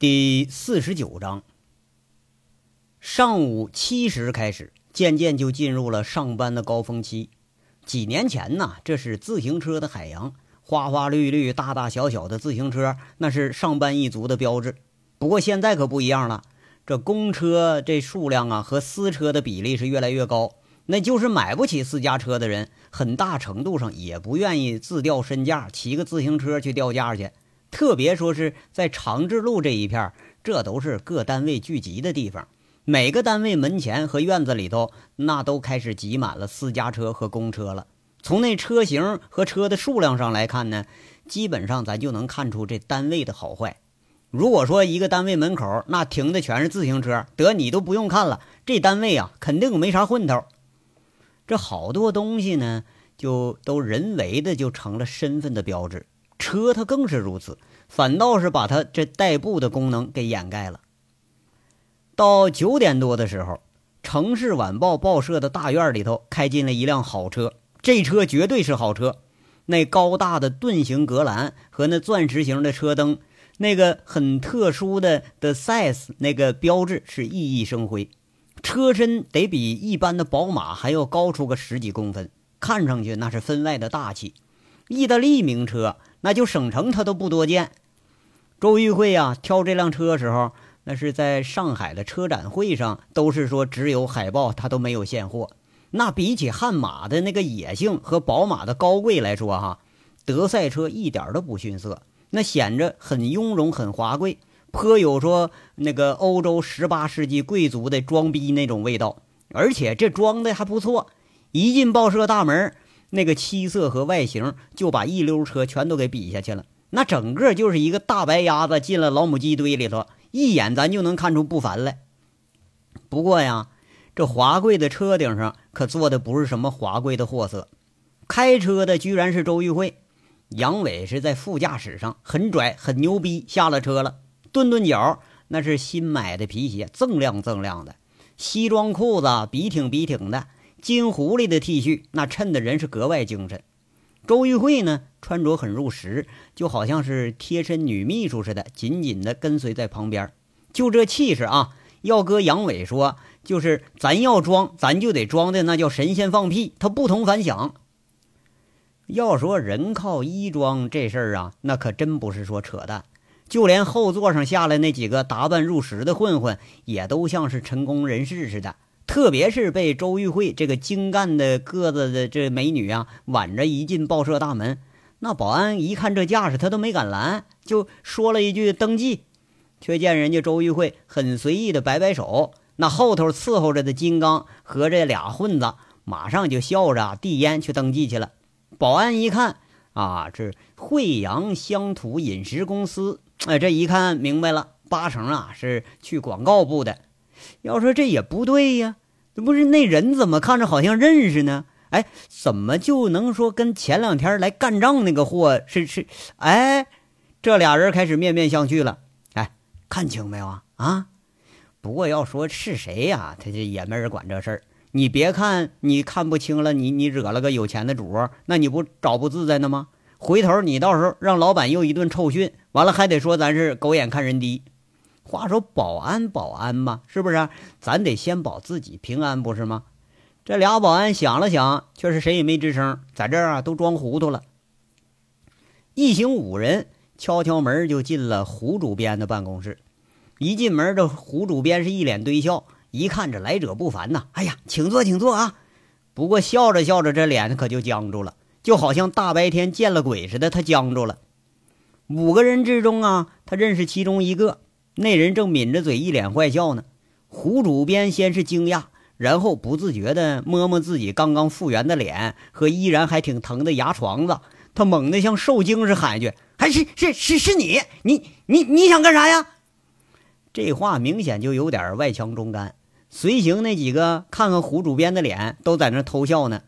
第四十九章，上午七时开始，渐渐就进入了上班的高峰期。几年前呢，这是自行车的海洋，花花绿绿、大大小小的自行车，那是上班一族的标志。不过现在可不一样了，这公车这数量啊和私车的比例是越来越高。那就是买不起私家车的人，很大程度上也不愿意自掉身价，骑个自行车去掉价去。特别说是在长治路这一片，这都是各单位聚集的地方。每个单位门前和院子里头，那都开始挤满了私家车和公车了。从那车型和车的数量上来看呢，基本上咱就能看出这单位的好坏。如果说一个单位门口那停的全是自行车，得你都不用看了，这单位啊肯定没啥混头。这好多东西呢，就都人为的就成了身份的标志。车它更是如此，反倒是把它这代步的功能给掩盖了。到九点多的时候，城市晚报报社的大院里头开进了一辆好车，这车绝对是好车。那高大的盾形格栅和那钻石形的车灯，那个很特殊的的 size 那个标志是熠熠生辉。车身得比一般的宝马还要高出个十几公分，看上去那是分外的大气。意大利名车。那就省城他都不多见。周玉慧呀，挑这辆车时候，那是在上海的车展会上，都是说只有海报，他都没有现货。那比起悍马的那个野性和宝马的高贵来说，哈，德赛车一点都不逊色，那显着很雍容、很华贵，颇有说那个欧洲十八世纪贵族的装逼那种味道。而且这装的还不错，一进报社大门。那个七色和外形就把一溜车全都给比下去了，那整个就是一个大白鸭子进了老母鸡堆里头，一眼咱就能看出不凡来。不过呀，这华贵的车顶上可坐的不是什么华贵的货色，开车的居然是周玉慧，杨伟是在副驾驶上，很拽很牛逼，下了车了，顿顿脚，那是新买的皮鞋，锃亮锃亮的，西装裤子笔挺笔挺的。金狐狸的 T 恤，那衬的人是格外精神。周玉慧呢，穿着很入时，就好像是贴身女秘书似的，紧紧的跟随在旁边。就这气势啊，要搁杨伟说，就是咱要装，咱就得装的那叫神仙放屁，他不同凡响。要说人靠衣装这事儿啊，那可真不是说扯淡。就连后座上下来那几个打扮入时的混混，也都像是成功人士似的。特别是被周玉慧这个精干的个子的这美女啊挽着一进报社大门，那保安一看这架势，他都没敢拦，就说了一句登记，却见人家周玉慧很随意的摆摆手，那后头伺候着的金刚和这俩混子马上就笑着递烟去登记去了。保安一看啊，这惠阳乡土饮食公司，哎，这一看明白了，八成啊是去广告部的。要说这也不对呀，这不是那人怎么看着好像认识呢？哎，怎么就能说跟前两天来干仗那个货是是？哎，这俩人开始面面相觑了。哎，看清没有啊？啊！不过要说是谁呀，他这也没人管这事儿。你别看你看不清了，你你惹了个有钱的主，那你不找不自在呢吗？回头你到时候让老板又一顿臭训，完了还得说咱是狗眼看人低。话说保安保安嘛，是不是？咱得先保自己平安，不是吗？这俩保安想了想，却是谁也没吱声，在这儿啊都装糊涂了。一行五人敲敲门就进了胡主编的办公室。一进门，这胡主编是一脸堆笑，一看这来者不凡呐，哎呀，请坐，请坐啊！不过笑着笑着，这脸可就僵住了，就好像大白天见了鬼似的，他僵住了。五个人之中啊，他认识其中一个。那人正抿着嘴，一脸坏笑呢。胡主编先是惊讶，然后不自觉地摸摸自己刚刚复原的脸和依然还挺疼的牙床子，他猛地像受惊似喊一句：“还是是是是你？你你你想干啥呀？”这话明显就有点外强中干。随行那几个看看胡主编的脸，都在那偷笑呢。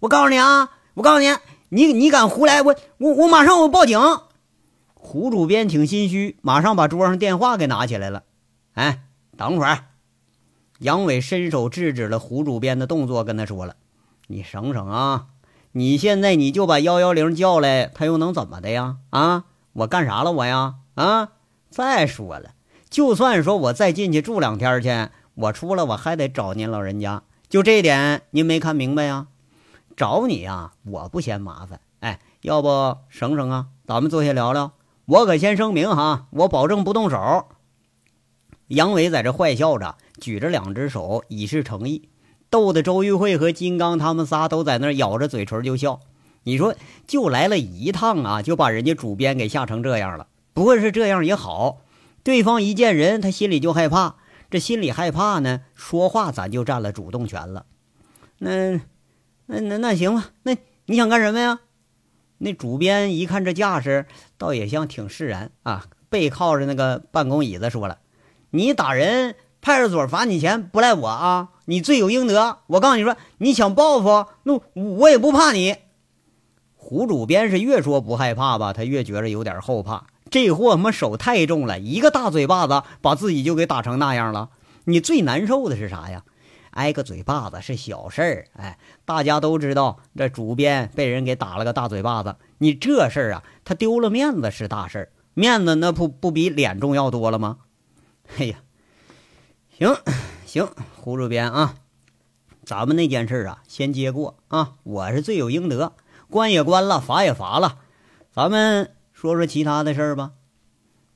我告诉你啊，我告诉你，你你敢胡来，我我我马上我报警。胡主编挺心虚，马上把桌上电话给拿起来了。哎，等会儿，杨伟伸手制止了胡主编的动作，跟他说了：“你省省啊！你现在你就把幺幺零叫来，他又能怎么的呀？啊，我干啥了我呀？啊，再说了，就算说我再进去住两天去，我出来我还得找您老人家，就这点您没看明白呀？找你呀，我不嫌麻烦。哎，要不省省啊？咱们坐下聊聊。我可先声明哈，我保证不动手。杨伟在这坏笑着，举着两只手以示诚意，逗得周玉慧和金刚他们仨都在那咬着嘴唇就笑。你说，就来了一趟啊，就把人家主编给吓成这样了。不过是这样也好，对方一见人，他心里就害怕。这心里害怕呢，说话咱就占了主动权了。那、那、那、那行吧。那你想干什么呀？那主编一看这架势，倒也像挺释然啊，背靠着那个办公椅子说了：“你打人，派出所罚你钱，不赖我啊，你罪有应得。我告诉你说，你想报复，那我也不怕你。”胡主编是越说不害怕吧，他越觉着有点后怕。这货他妈手太重了，一个大嘴巴子把自己就给打成那样了。你最难受的是啥呀？挨个嘴巴子是小事儿，哎，大家都知道这主编被人给打了个大嘴巴子。你这事儿啊，他丢了面子是大事儿，面子那不不比脸重要多了吗？哎呀，行行，胡主编啊，咱们那件事啊，先接过啊，我是罪有应得，关也关了，罚也罚了，咱们。说说其他的事儿吧，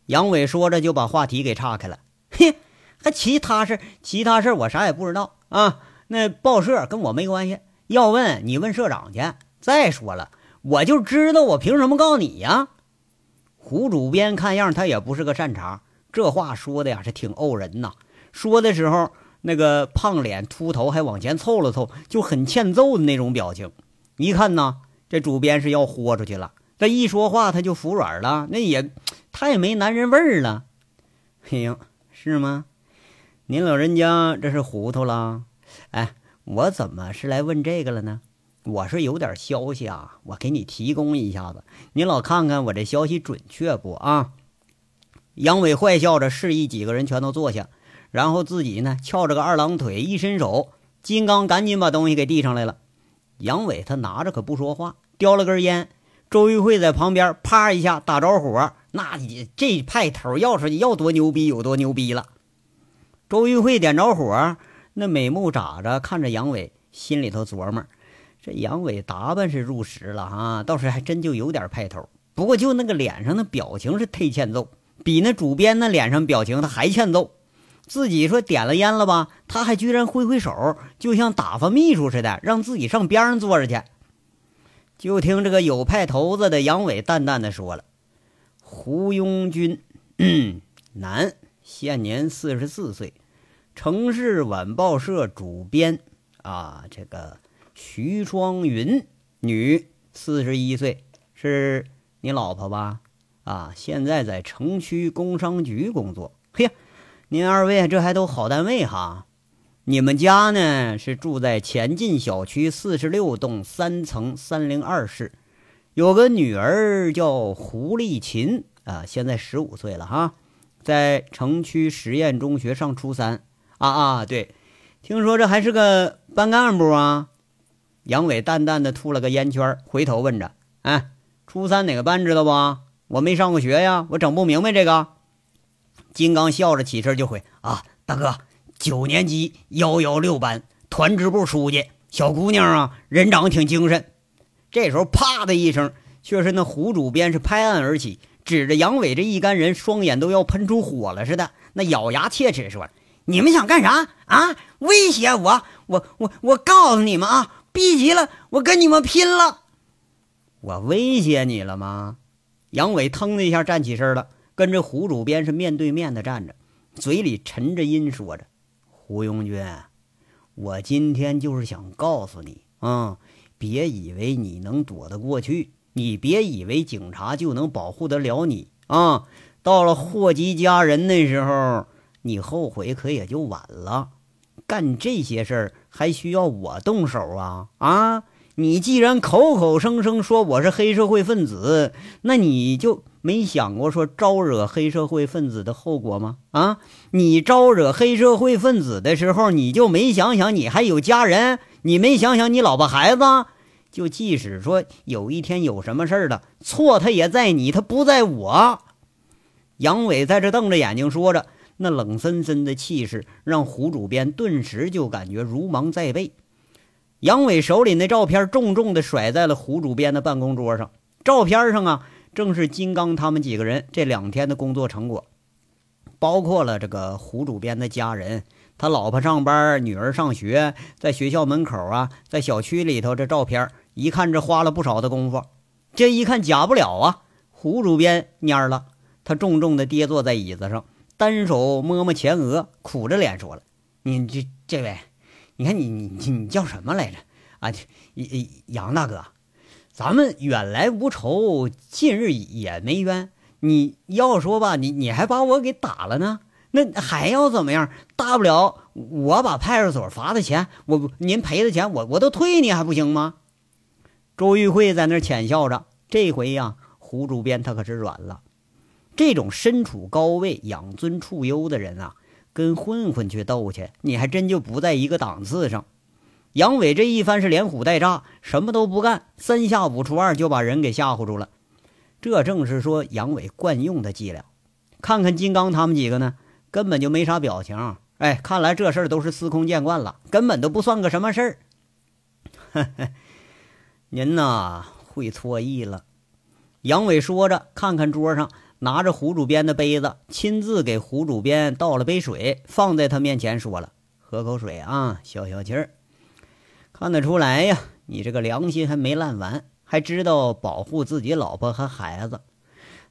杨伟说着就把话题给岔开了。嘿，还其他事其他事我啥也不知道啊。那报社跟我没关系，要问你问社长去。再说了，我就知道，我凭什么告你呀？胡主编看样他也不是个善茬，这话说的呀是挺怄人呐。说的时候，那个胖脸秃头还往前凑了凑，就很欠揍的那种表情。一看呢，这主编是要豁出去了。这一说话他就服软了，那也太没男人味儿了。哎呦，是吗？您老人家这是糊涂了？哎，我怎么是来问这个了呢？我是有点消息啊，我给你提供一下子，您老看看我这消息准确不啊？杨伟坏笑着示意几个人全都坐下，然后自己呢翘着个二郎腿，一伸手，金刚赶紧把东西给递上来了。杨伟他拿着可不说话，叼了根烟。周玉慧在旁边，啪一下打着火，那你这派头要是要多牛逼有多牛逼了。周玉慧点着火，那美目眨着看着杨伟，心里头琢磨：这杨伟打扮是入时了啊，倒是还真就有点派头。不过就那个脸上的表情是忒欠揍，比那主编那脸上表情他还欠揍。自己说点了烟了吧，他还居然挥挥手，就像打发秘书似的，让自己上边上坐着去。就听这个有派头子的杨伟淡淡的说了：“胡庸军，男，现年四十四岁，城市晚报社主编。啊，这个徐双云，女，四十一岁，是你老婆吧？啊，现在在城区工商局工作。嘿呀，您二位这还都好单位哈。”你们家呢是住在前进小区四十六栋三层三零二室，有个女儿叫胡丽琴啊，现在十五岁了哈，在城区实验中学上初三啊啊，对，听说这还是个班干部啊。杨伟淡淡的吐了个烟圈，回头问着：“哎，初三哪个班知道不？我没上过学呀，我整不明白这个。”金刚笑着起身就回：“啊，大哥。”九年级幺幺六班团支部书记，小姑娘啊，人长得挺精神。这时候，啪的一声，却是那胡主编是拍案而起，指着杨伟这一干人，双眼都要喷出火了似的，那咬牙切齿说：“你们想干啥啊？威胁我？我我我告诉你们啊，逼急了，我跟你们拼了！我威胁你了吗？”杨伟腾的一下站起身了，跟着胡主编是面对面的站着，嘴里沉着音说着。胡庸军，我今天就是想告诉你啊，别以为你能躲得过去，你别以为警察就能保护得了你啊！到了祸及家人那时候，你后悔可也就晚了。干这些事儿还需要我动手啊？啊！你既然口口声声说我是黑社会分子，那你就。没想过说招惹黑社会分子的后果吗？啊，你招惹黑社会分子的时候，你就没想想你还有家人？你没想想你老婆孩子？就即使说有一天有什么事儿了，错他也在你，他不在我。杨伟在这瞪着眼睛说着，那冷森森的气势让胡主编顿时就感觉如芒在背。杨伟手里那照片重重的甩在了胡主编的办公桌上，照片上啊，正是金刚他们几个人这两天的工作成果，包括了这个胡主编的家人，他老婆上班，女儿上学，在学校门口啊，在小区里头，这照片一看这花了不少的功夫，这一看假不了啊！胡主编蔫了，他重重地跌坐在椅子上，单手摸摸前额，苦着脸说了：“你这这位。”你看你你你叫什么来着？啊，杨大哥，咱们远来无仇，近日也没冤。你要说吧，你你还把我给打了呢，那还要怎么样？大不了我把派出所罚的钱，我您赔的钱，我我都退你还不行吗？周玉慧在那儿浅笑着。这回呀，胡主编他可是软了。这种身处高位、养尊处优的人啊。跟混混去斗去，你还真就不在一个档次上。杨伟这一番是连唬带诈，什么都不干，三下五除二就把人给吓唬住了。这正是说杨伟惯用的伎俩。看看金刚他们几个呢，根本就没啥表情。哎，看来这事儿都是司空见惯了，根本都不算个什么事儿。您呐，会错意了。杨伟说着，看看桌上。拿着胡主编的杯子，亲自给胡主编倒了杯水，放在他面前，说了：“喝口水啊，消消气儿。”看得出来呀，你这个良心还没烂完，还知道保护自己老婆和孩子。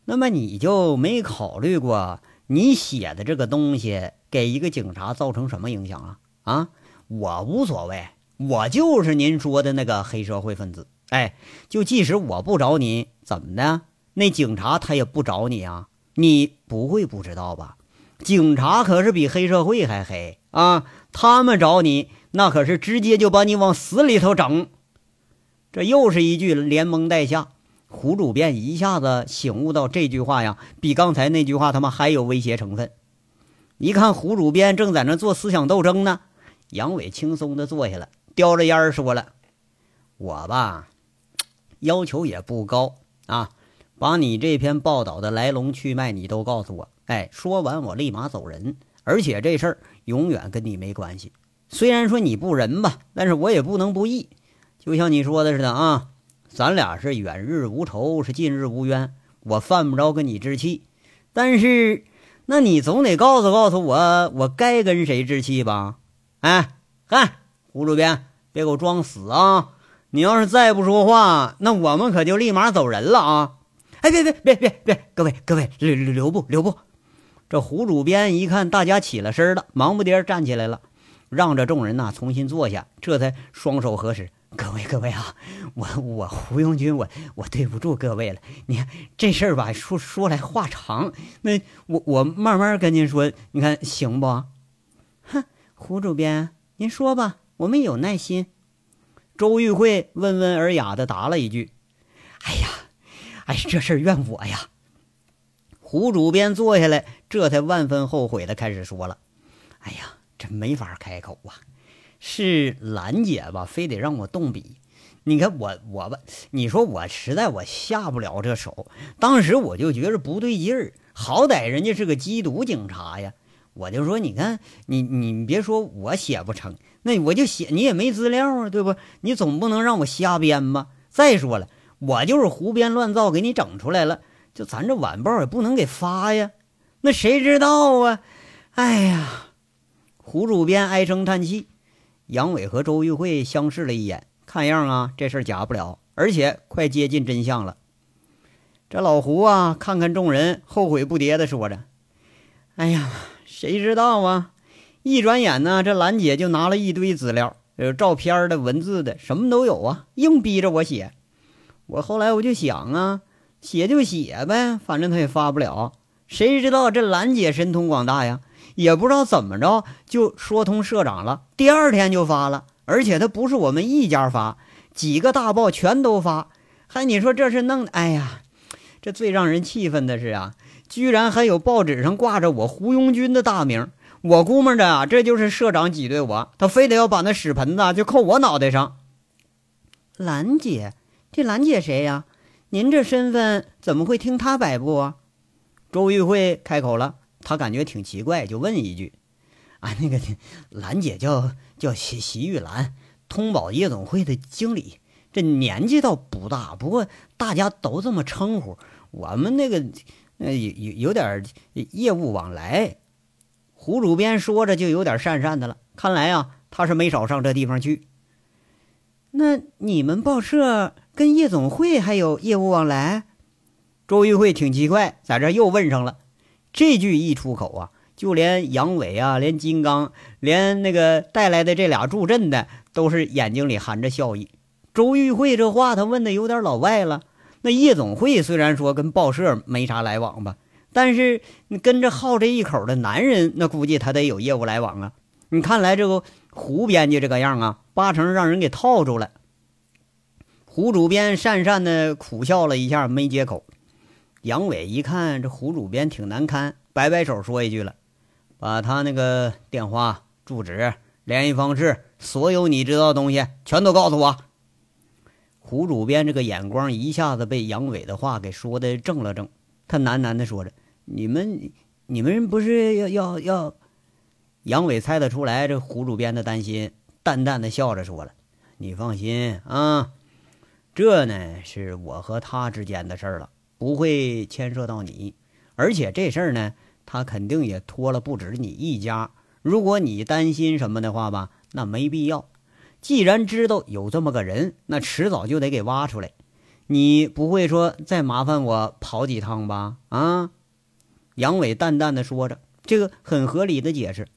那么你就没考虑过，你写的这个东西给一个警察造成什么影响啊？啊，我无所谓，我就是您说的那个黑社会分子。哎，就即使我不找你，怎么的？那警察他也不找你啊，你不会不知道吧？警察可是比黑社会还黑啊！他们找你，那可是直接就把你往死里头整。这又是一句连蒙带吓，胡主编一下子醒悟到这句话呀，比刚才那句话他妈还有威胁成分。一看胡主编正在那做思想斗争呢，杨伟轻松的坐下了，叼着烟说了：“我吧，要求也不高啊。”把你这篇报道的来龙去脉你都告诉我，哎，说完我立马走人，而且这事儿永远跟你没关系。虽然说你不仁吧，但是我也不能不义。就像你说的似的啊，咱俩是远日无仇，是近日无冤，我犯不着跟你置气。但是，那你总得告诉告诉我，我该跟谁置气吧？哎，嗨，胡主编，别给我装死啊！你要是再不说话，那我们可就立马走人了啊！哎，别别别别别！各位各位，留留步留步！这胡主编一看大家起了身了，忙不迭站起来了，让着众人呐重新坐下，这才双手合十。各位各位啊，我我胡永军，我我对不住各位了。你看这事儿吧，说说来话长，那我我慢慢跟您说，你看行不？哼，胡主编，您说吧，我们有耐心。周玉慧温文尔雅的答了一句：“哎呀。”哎，这事儿怨我呀！胡主编坐下来，这才万分后悔的开始说了：“哎呀，这没法开口啊！是兰姐吧，非得让我动笔。你看我我吧，你说我实在我下不了这手。当时我就觉着不对劲儿，好歹人家是个缉毒警察呀，我就说，你看你你别说我写不成，那我就写你也没资料啊，对不？你总不能让我瞎编吧？再说了。”我就是胡编乱造给你整出来了，就咱这晚报也不能给发呀，那谁知道啊？哎呀，胡主编唉声叹气。杨伟和周玉慧相视了一眼，看样啊，这事假不了，而且快接近真相了。这老胡啊，看看众人，后悔不迭的说着：“哎呀，谁知道啊？一转眼呢，这兰姐就拿了一堆资料，有照片的、文字的，什么都有啊，硬逼着我写。”我后来我就想啊，写就写呗，反正他也发不了。谁知道这兰姐神通广大呀，也不知道怎么着就说通社长了，第二天就发了。而且他不是我们一家发，几个大报全都发。还你说这是弄的？哎呀，这最让人气愤的是啊，居然还有报纸上挂着我胡庸军的大名。我估摸着啊，这就是社长挤兑我，他非得要把那屎盆子就扣我脑袋上。兰姐。这兰姐谁呀？您这身份怎么会听他摆布啊？周玉慧开口了，他感觉挺奇怪，就问一句：“啊，那个兰姐叫叫席席玉兰，通宝夜总会的经理，这年纪倒不大，不过大家都这么称呼。我们那个呃有有有点业务往来。”胡主编说着就有点讪讪的了，看来啊，他是没少上这地方去。那你们报社跟夜总会还有业务往来？周玉慧挺奇怪，在这又问上了。这句一出口啊，就连杨伟啊，连金刚，连那个带来的这俩助阵的，都是眼睛里含着笑意。周玉慧这话他问的有点老外了。那夜总会虽然说跟报社没啥来往吧。但是你跟着好这一口的男人，那估计他得有业务来往啊！你看来这个胡编辑这个样啊，八成让人给套住了。胡主编讪讪的苦笑了一下，没接口。杨伟一看这胡主编挺难堪，摆摆手说一句了：“把他那个电话、住址、联系方式，所有你知道的东西，全都告诉我。”胡主编这个眼光一下子被杨伟的话给说的正了正，他喃喃的说着。你们，你们不是要要要？杨伟猜得出来这胡主编的担心，淡淡的笑着说了：“你放心啊，这呢是我和他之间的事儿了，不会牵涉到你。而且这事儿呢，他肯定也拖了不止你一家。如果你担心什么的话吧，那没必要。既然知道有这么个人，那迟早就得给挖出来。你不会说再麻烦我跑几趟吧？啊？”杨伟淡淡的说着，这个很合理的解释。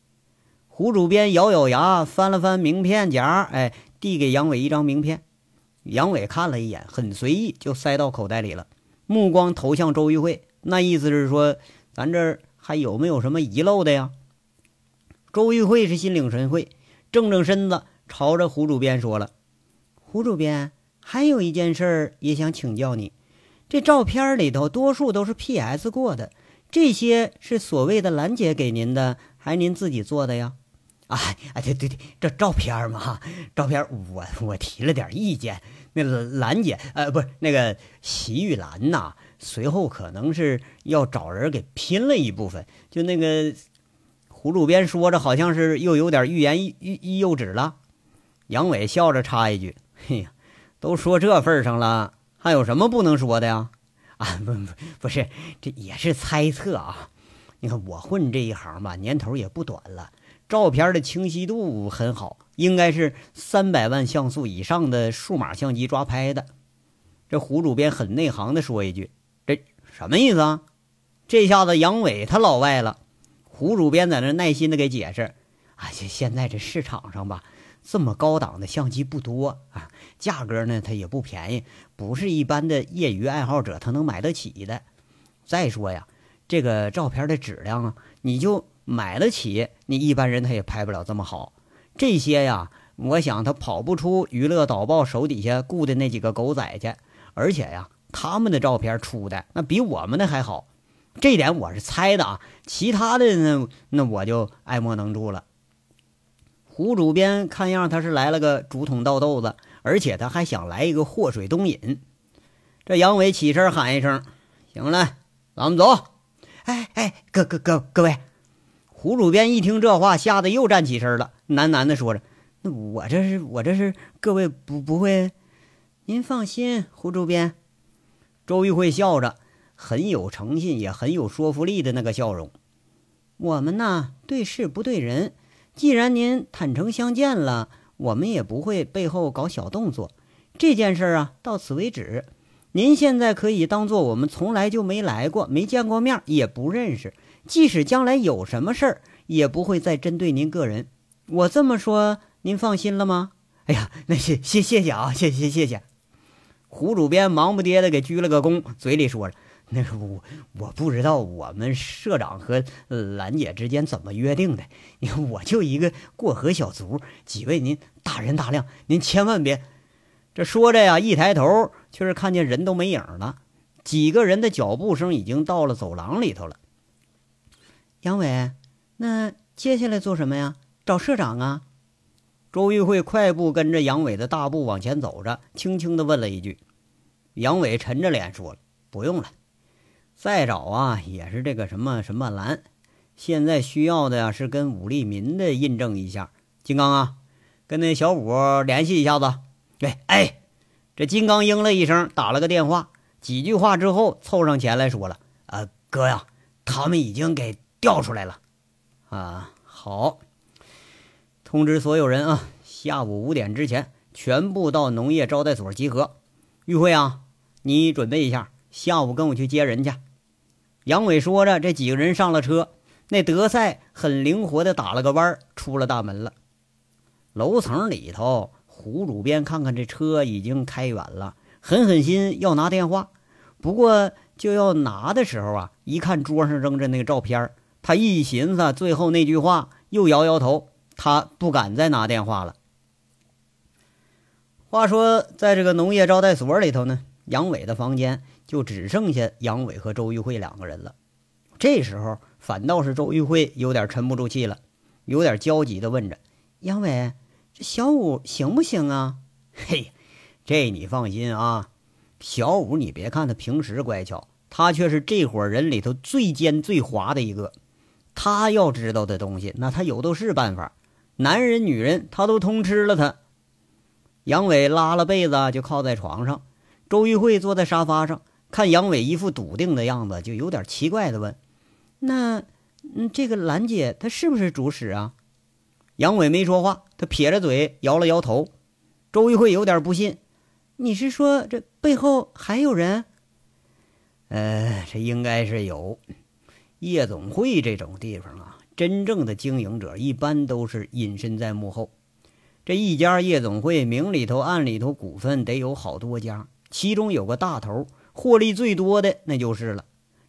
胡主编咬咬牙，翻了翻名片夹，哎，递给杨伟一张名片。杨伟看了一眼，很随意就塞到口袋里了，目光投向周玉慧，那意思是说，咱这儿还有没有什么遗漏的呀？周玉慧是心领神会，正正身子，朝着胡主编说了：“胡主编，还有一件事儿也想请教你，这照片里头多数都是 PS 过的。”这些是所谓的兰姐给您的，还是您自己做的呀？啊，哎，对对对，这照片嘛，照片我我提了点意见。那兰姐，呃，不是那个席玉兰呐，随后可能是要找人给拼了一部分。就那个胡主编说着，好像是又有点欲言又欲又止了。杨伟笑着插一句：“嘿呀，都说这份上了，还有什么不能说的呀？”啊，不不不是，这也是猜测啊。你看我混这一行吧，年头也不短了，照片的清晰度很好，应该是三百万像素以上的数码相机抓拍的。这胡主编很内行的说一句：“这什么意思啊？”这下子杨伟他老外了。胡主编在那耐心的给解释：“啊，现现在这市场上吧。”这么高档的相机不多啊，价格呢它也不便宜，不是一般的业余爱好者他能买得起的。再说呀，这个照片的质量啊，你就买得起，你一般人他也拍不了这么好。这些呀，我想他跑不出娱乐导报手底下雇的那几个狗仔去，而且呀，他们的照片出的那比我们的还好，这点我是猜的啊，其他的呢，那我就爱莫能助了。胡主编看样他是来了个竹筒倒豆子，而且他还想来一个祸水东引。这杨伟起身喊一声：“行了，咱们走。”哎哎，各各各各位！胡主编一听这话，吓得又站起身了，喃喃的说着：“那我这是我这是各位不不会？您放心，胡主编。”周玉慧笑着，很有诚信，也很有说服力的那个笑容。我们呢，对事不对人。既然您坦诚相见了，我们也不会背后搞小动作。这件事啊，到此为止。您现在可以当做我们从来就没来过，没见过面，也不认识。即使将来有什么事儿，也不会再针对您个人。我这么说，您放心了吗？哎呀，那谢谢谢谢啊，谢谢谢谢。胡主编忙不迭的给鞠了个躬，嘴里说着。那个我我不知道我们社长和兰姐之间怎么约定的，我就一个过河小卒，几位您大人大量，您千万别。这说着呀，一抬头却是看见人都没影了，几个人的脚步声已经到了走廊里头了。杨伟，那接下来做什么呀？找社长啊？周玉慧快步跟着杨伟的大步往前走着，轻轻的问了一句。杨伟沉着脸说了：“不用了。”再找啊，也是这个什么什么蓝。现在需要的呀，是跟武立民的印证一下。金刚啊，跟那小五联系一下子。对，哎，这金刚应了一声，打了个电话。几句话之后，凑上前来说了：“啊，哥呀，他们已经给调出来了。啊，好，通知所有人啊，下午五点之前全部到农业招待所集合。玉慧啊，你准备一下，下午跟我去接人去。”杨伟说着，这几个人上了车。那德赛很灵活的打了个弯，出了大门了。楼层里头，胡主编看看这车已经开远了，狠狠心要拿电话。不过就要拿的时候啊，一看桌上扔着那个照片，他一寻思，最后那句话又摇摇头，他不敢再拿电话了。话说，在这个农业招待所里头呢，杨伟的房间就只剩下杨伟和周玉慧两个人了。这时候。反倒是周玉慧有点沉不住气了，有点焦急的问着：“杨伟，这小五行不行啊？”“嘿，这你放心啊，小五你别看他平时乖巧，他却是这伙人里头最奸最滑的一个。他要知道的东西，那他有都是办法，男人女人他都通吃了。”他杨伟拉了被子就靠在床上，周玉慧坐在沙发上，看杨伟一副笃定的样子，就有点奇怪地问。那，嗯，这个兰姐她是不是主使啊？杨伟没说话，他撇着嘴摇了摇头。周玉慧有点不信：“你是说这背后还有人？”呃，这应该是有。夜总会这种地方啊，真正的经营者一般都是隐身在幕后。这一家夜总会，明里头暗里头股份得有好多家，其中有个大头，获利最多的那就是了。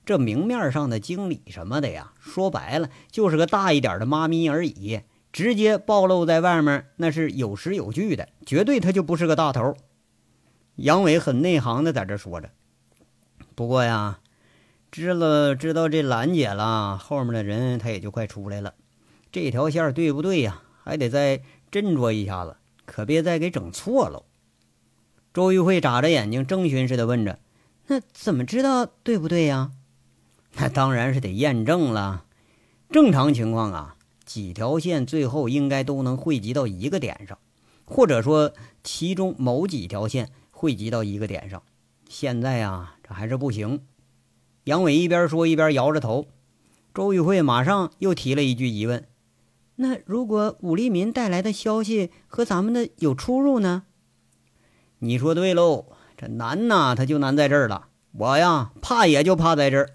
这明面上的经理什么的呀，说白了就是个大一点的妈咪而已，直接暴露在外面那是有实有据的，绝对他就不是个大头。杨伟很内行的在这说着，不过呀，知了知道这兰姐了，后面的人他也就快出来了。这条线对不对呀？还得再斟酌一下子，可别再给整错了。周玉慧眨着眼睛，征询似的问着：“那怎么知道对不对呀？”那当然是得验证了。正常情况啊，几条线最后应该都能汇集到一个点上，或者说其中某几条线汇集到一个点上。现在啊，这还是不行。杨伟一边说一边摇着头。周玉慧马上又提了一句疑问：“那如果武立民带来的消息和咱们的有出入呢？”你说对喽，这难呐，他就难在这儿了。我呀，怕也就怕在这儿。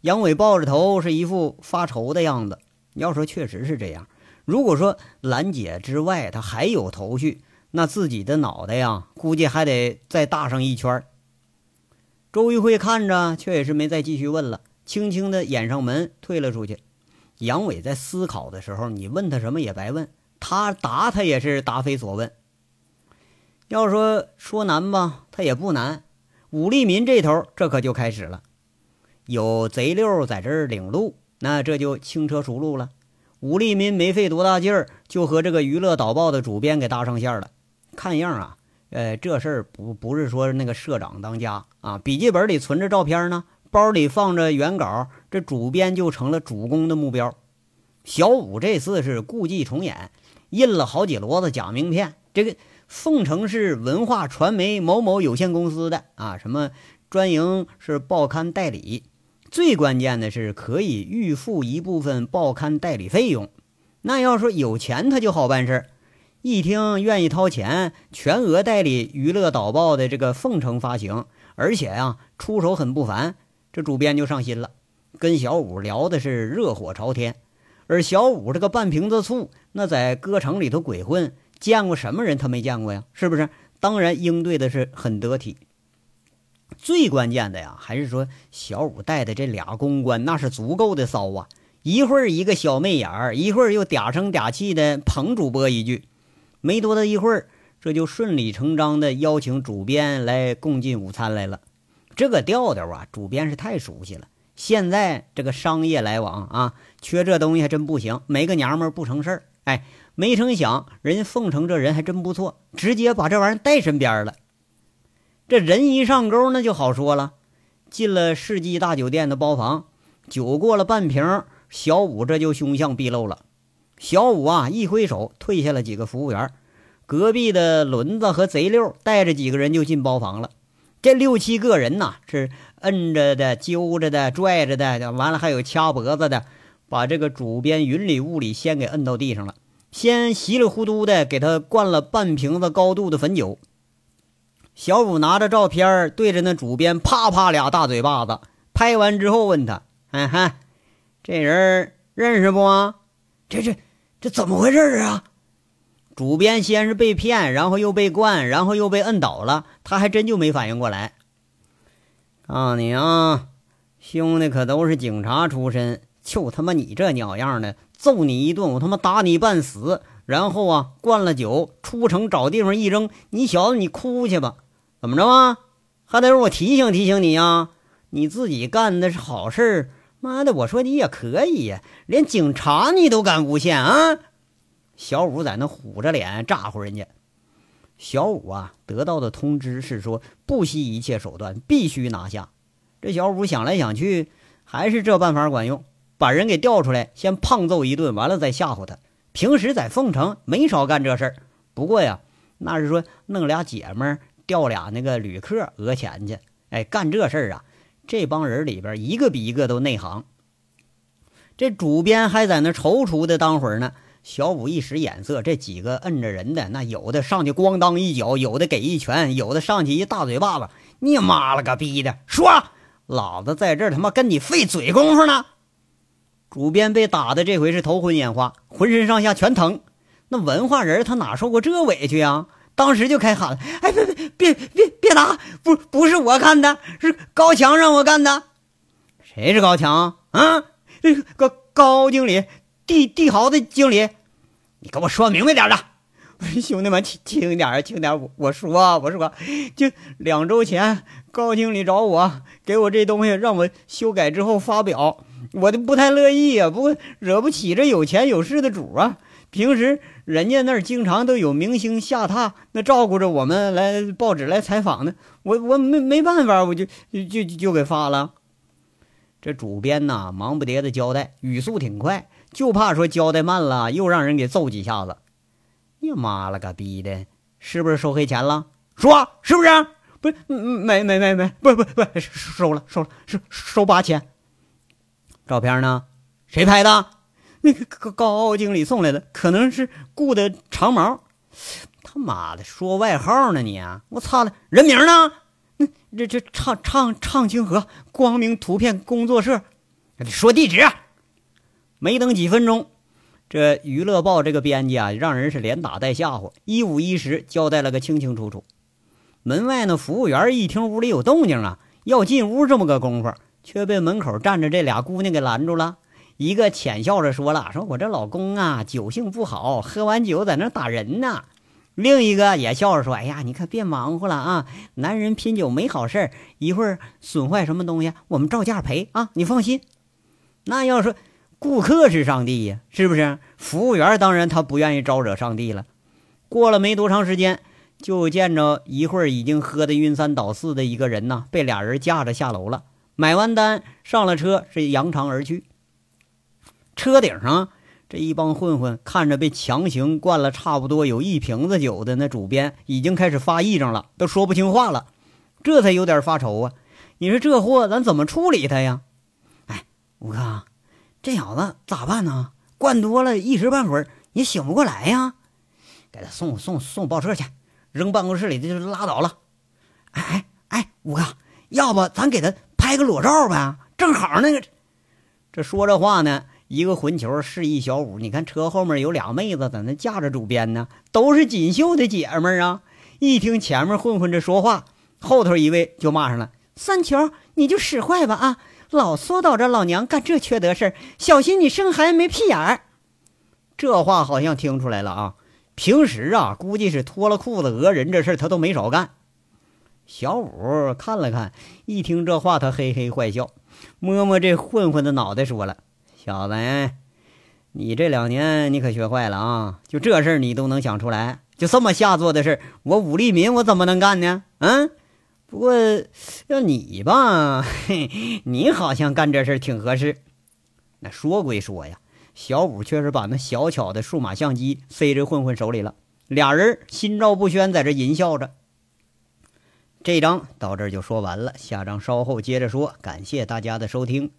杨伟抱着头，是一副发愁的样子。要说确实是这样，如果说兰姐之外，他还有头绪，那自己的脑袋呀，估计还得再大上一圈。周玉慧看着，却也是没再继续问了，轻轻的掩上门，退了出去。杨伟在思考的时候，你问他什么也白问，他答他也是答非所问。要说说难吧，他也不难。武立民这头，这可就开始了。有贼六在这儿领路，那这就轻车熟路了。武立民没费多大劲儿，就和这个娱乐导报的主编给搭上线了。看样啊，呃，这事儿不不是说那个社长当家啊，笔记本里存着照片呢，包里放着原稿，这主编就成了主攻的目标。小五这次是故伎重演，印了好几摞子假名片。这个凤城市文化传媒某某有限公司的啊，什么专营是报刊代理。最关键的是可以预付一部分报刊代理费用，那要说有钱他就好办事儿。一听愿意掏钱，全额代理娱乐导报的这个凤城发行，而且呀出手很不凡，这主编就上心了，跟小五聊的是热火朝天。而小五这个半瓶子醋，那在歌城里头鬼混，见过什么人他没见过呀？是不是？当然应对的是很得体。最关键的呀，还是说小五带的这俩公关，那是足够的骚啊！一会儿一个小媚眼儿，一会儿又嗲声嗲气的捧主播一句，没多大一会儿，这就顺理成章的邀请主编来共进午餐来了。这个调调啊，主编是太熟悉了。现在这个商业来往啊，缺这东西还真不行，没个娘们不成事儿。哎，没成想人家凤城这人还真不错，直接把这玩意儿带身边了。这人一上钩，那就好说了。进了世纪大酒店的包房，酒过了半瓶，小五这就凶相毕露了。小五啊，一挥手退下了几个服务员，隔壁的轮子和贼六带着几个人就进包房了。这六七个人呐，是摁着的、揪着的、拽着的，完了还有掐脖子的，把这个主编云里雾里先给摁到地上了。先稀里糊涂的给他灌了半瓶子高度的汾酒。小五拿着照片对着那主编啪啪俩大嘴巴子，拍完之后问他：“嗯哼，这人认识不？这这这怎么回事啊？”主编先是被骗，然后又被灌，然后又被摁倒了，他还真就没反应过来。告诉你啊，兄弟可都是警察出身，就他妈你这鸟样的！揍你一顿，我他妈打你半死，然后啊，灌了酒，出城找地方一扔，你小子你哭去吧，怎么着啊？还得让我提醒提醒你呀？你自己干的是好事儿妈的，我说你也可以呀，连警察你都敢诬陷啊？小五在那虎着脸咋呼人家。小五啊，得到的通知是说不惜一切手段必须拿下。这小五想来想去，还是这办法管用。把人给调出来，先胖揍一顿，完了再吓唬他。平时在凤城没少干这事儿，不过呀，那是说弄俩姐们儿调俩那个旅客讹钱去。哎，干这事儿啊，这帮人里边一个比一个都内行。这主编还在那踌躇的当会儿呢，小五一使眼色，这几个摁着人的，那有的上去咣当一脚，有的给一拳，有的上去一大嘴巴子。你妈了个逼的，说老子在这儿他妈跟你费嘴功夫呢！主编被打的这回是头昏眼花，浑身上下全疼。那文化人他哪受过这委屈啊？当时就开喊了：“哎，别别别别别打！不不是我干的，是高强让我干的。谁是高强啊？高高经理，帝帝豪的经理。你给我说明白点的！兄弟们，轻轻点，轻点！我我说我说，就两周前，高经理找我，给我这东西，让我修改之后发表。”我就不太乐意呀，不过惹不起这有钱有势的主啊。平时人家那儿经常都有明星下榻，那照顾着我们来报纸来采访呢。我我没没办法，我就就就就给发了。这主编呐，忙不迭的交代，语速挺快，就怕说交代慢了，又让人给揍几下子。你妈了个逼的，是不是收黑钱了？说是不是？不是，没没没没，不不不，收了收了，收收八千。照片呢？谁拍的？那个高高经理送来的，可能是雇的长毛。他妈的，说外号呢你啊？我操了！人名呢？那这这畅畅畅清河光明图片工作室。说地址。没等几分钟，这娱乐报这个编辑啊，让人是连打带吓唬，一五一十交代了个清清楚楚。门外那服务员一听屋里有动静啊，要进屋这么个功夫。却被门口站着这俩姑娘给拦住了。一个浅笑着说了：“说我这老公啊，酒性不好，喝完酒在那打人呢。”另一个也笑着说：“哎呀，你可别忙活了啊，男人拼酒没好事一会儿损坏什么东西，我们照价赔啊，你放心。”那要说顾客是上帝呀，是不是？服务员当然他不愿意招惹上帝了。过了没多长时间，就见着一会儿已经喝得晕三倒四的一个人呢，被俩人架着下楼了。买完单，上了车，是扬长而去。车顶上，这一帮混混看着被强行灌了差不多有一瓶子酒的那主编，已经开始发癔症了，都说不清话了。这才有点发愁啊！你说这货咱怎么处理他呀？哎，五哥，这小子咋办呢？灌多了一时半会儿也醒不过来呀。给他送送送报社去，扔办公室里就拉倒了。哎哎哎，五哥，要不咱给他？拍个裸照呗，正好那个。这说这话呢，一个混球示意小五，你看车后面有俩妹子在那架着主编呢，都是锦绣的姐们儿啊。一听前面混混这说话，后头一位就骂上了：“三球，你就使坏吧啊！老缩叨着老娘干这缺德事，小心你生孩子没屁眼儿。”这话好像听出来了啊。平时啊，估计是脱了裤子讹人这事他都没少干。小五看了看，一听这话，他嘿嘿坏笑，摸摸这混混的脑袋，说了：“小子，你这两年你可学坏了啊！就这事儿你都能想出来，就这么下作的事儿，我武立民我怎么能干呢？嗯，不过要你吧，嘿，你好像干这事挺合适。那说归说呀，小五确实把那小巧的数码相机塞这混混手里了。俩人心照不宣，在这淫笑着。这章到这儿就说完了，下章稍后接着说。感谢大家的收听。